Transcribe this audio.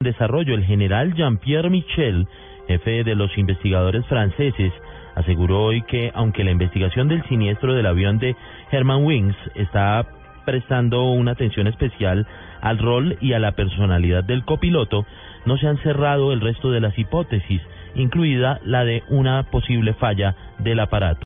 desarrollo, el general Jean-Pierre Michel, jefe de los investigadores franceses, aseguró hoy que aunque la investigación del siniestro del avión de Herman Wings está prestando una atención especial al rol y a la personalidad del copiloto, no se han cerrado el resto de las hipótesis, incluida la de una posible falla del aparato.